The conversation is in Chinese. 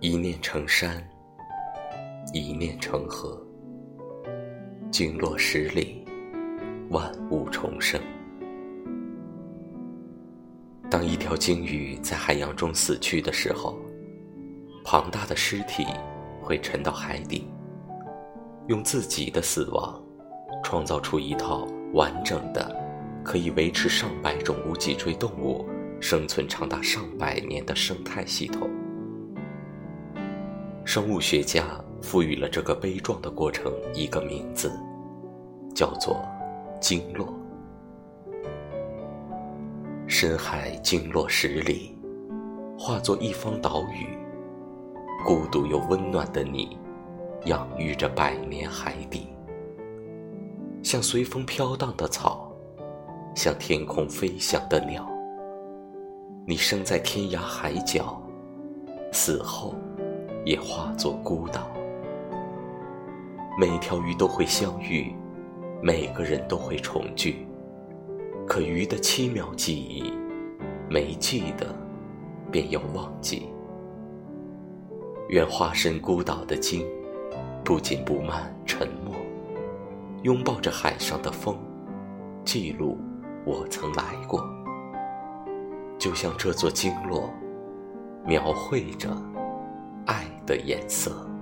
一念成山，一念成河。经落十里，万物重生。当一条鲸鱼在海洋中死去的时候，庞大的尸体会沉到海底，用自己的死亡创造出一套完整的、可以维持上百种无脊椎动物生存长达上百年的生态系统。生物学家赋予了这个悲壮的过程一个名字，叫做“经络”。深海经络十里，化作一方岛屿。孤独又温暖的你，养育着百年海底，像随风飘荡的草，像天空飞翔的鸟。你生在天涯海角，死后。也化作孤岛，每条鱼都会相遇，每个人都会重聚。可鱼的七秒记忆，没记得，便要忘记。愿化身孤岛的鲸，不紧不慢，沉默，拥抱着海上的风，记录我曾来过。就像这座鲸落，描绘着。的颜色。